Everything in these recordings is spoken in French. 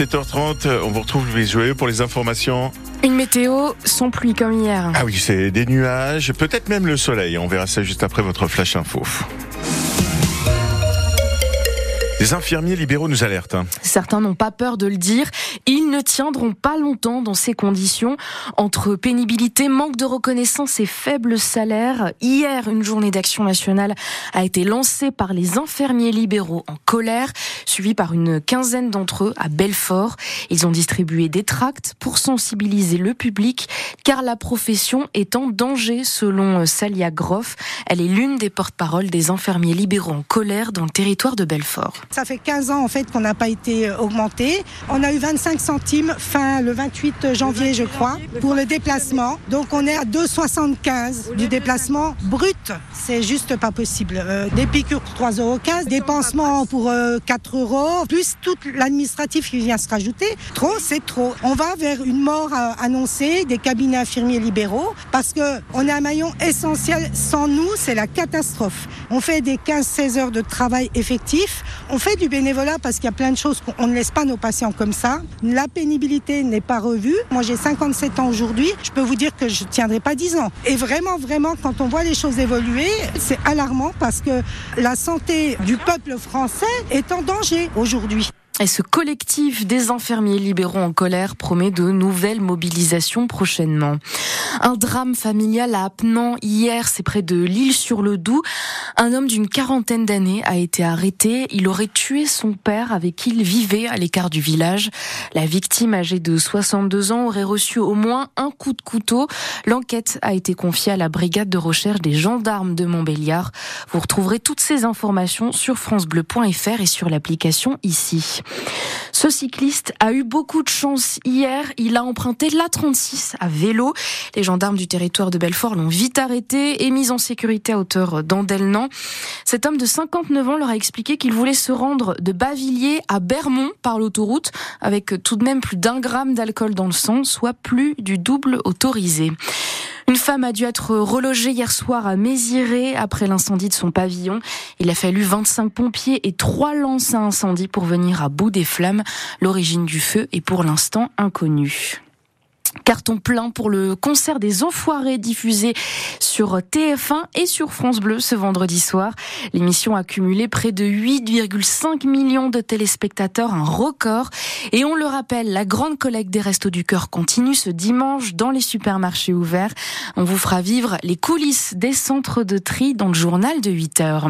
7h30, on vous retrouve les joyeux pour les informations. Une météo sans pluie comme hier. Ah oui, c'est des nuages, peut-être même le soleil. On verra ça juste après votre flash info. Les infirmiers libéraux nous alertent. Hein. Certains n'ont pas peur de le dire. Ils ne tiendront pas longtemps dans ces conditions. Entre pénibilité, manque de reconnaissance et faible salaire, hier, une journée d'action nationale a été lancée par les infirmiers libéraux en colère, suivie par une quinzaine d'entre eux à Belfort. Ils ont distribué des tracts pour sensibiliser le public, car la profession est en danger, selon Salia Groff. Elle est l'une des porte-paroles des infirmiers libéraux en colère dans le territoire de Belfort. Ça fait 15 ans en fait qu'on n'a pas été euh, augmenté. On a eu 25 centimes fin le 28 janvier, je crois, pour le déplacement. Donc on est à 2,75 du déplacement brut. C'est juste pas possible. Euh, des piqûres pour 3,15 euros, des pansements pour 4 euh, plus tout l'administratif qui vient se rajouter. Trop, c'est trop. On va vers une mort annoncée des cabinets infirmiers libéraux parce que on est un maillon essentiel. Sans nous, c'est la catastrophe. On fait des 15-16 heures de travail effectif. On fait du bénévolat parce qu'il y a plein de choses qu'on ne laisse pas nos patients comme ça. La pénibilité n'est pas revue. Moi, j'ai 57 ans aujourd'hui. Je peux vous dire que je ne tiendrai pas 10 ans. Et vraiment, vraiment, quand on voit les choses évoluer, c'est alarmant parce que la santé du peuple français est en danger aujourd'hui. Et ce collectif des infirmiers libéraux en colère promet de nouvelles mobilisations prochainement. Un drame familial à Apnan hier, c'est près de l'île-sur-le-Doubs. Un homme d'une quarantaine d'années a été arrêté. Il aurait tué son père avec qui il vivait à l'écart du village. La victime, âgée de 62 ans, aurait reçu au moins un coup de couteau. L'enquête a été confiée à la brigade de recherche des gendarmes de Montbéliard. Vous retrouverez toutes ces informations sur francebleu.fr et sur l'application ici. Ce cycliste a eu beaucoup de chance hier. Il a emprunté l'A36 à vélo. Les gendarmes du territoire de Belfort l'ont vite arrêté et mis en sécurité à hauteur d'Andelnan. Cet homme de 59 ans leur a expliqué qu'il voulait se rendre de Bavilliers à Bermont par l'autoroute avec tout de même plus d'un gramme d'alcool dans le sang, soit plus du double autorisé. Une femme a dû être relogée hier soir à Méziré après l'incendie de son pavillon. Il a fallu 25 pompiers et trois lances à incendie pour venir à bout des flammes. L'origine du feu est pour l'instant inconnue. Carton plein pour le concert des Enfoirés diffusé sur TF1 et sur France Bleu ce vendredi soir. L'émission a cumulé près de 8,5 millions de téléspectateurs, un record. Et on le rappelle, la grande collecte des Restos du Cœur continue ce dimanche dans les supermarchés ouverts. On vous fera vivre les coulisses des centres de tri dans le journal de 8 heures.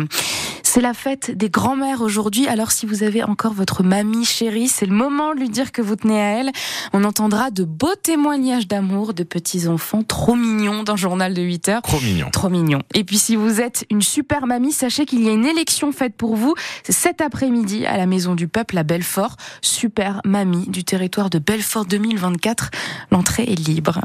C'est la fête des grands-mères aujourd'hui. Alors si vous avez encore votre mamie chérie, c'est le moment de lui dire que vous tenez à elle. On entendra de beaux témoignages d'amour de petits enfants trop mignons dans le journal de 8 heures. Trop mignon. Trop mignon. Et puis si vous êtes une super mamie, sachez qu'il y a une élection faite pour vous. Cet après-midi à la Maison du Peuple à Belfort. Super mamie du territoire de Belfort 2024. L'entrée est libre.